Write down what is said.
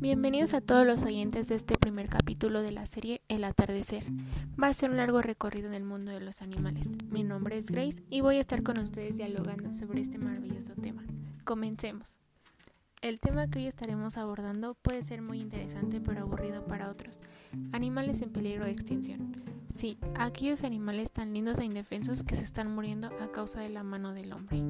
Bienvenidos a todos los oyentes de este primer capítulo de la serie El atardecer. Va a ser un largo recorrido en el mundo de los animales. Mi nombre es Grace y voy a estar con ustedes dialogando sobre este maravilloso tema. Comencemos. El tema que hoy estaremos abordando puede ser muy interesante pero aburrido para otros. Animales en peligro de extinción. Sí, aquellos animales tan lindos e indefensos que se están muriendo a causa de la mano del hombre.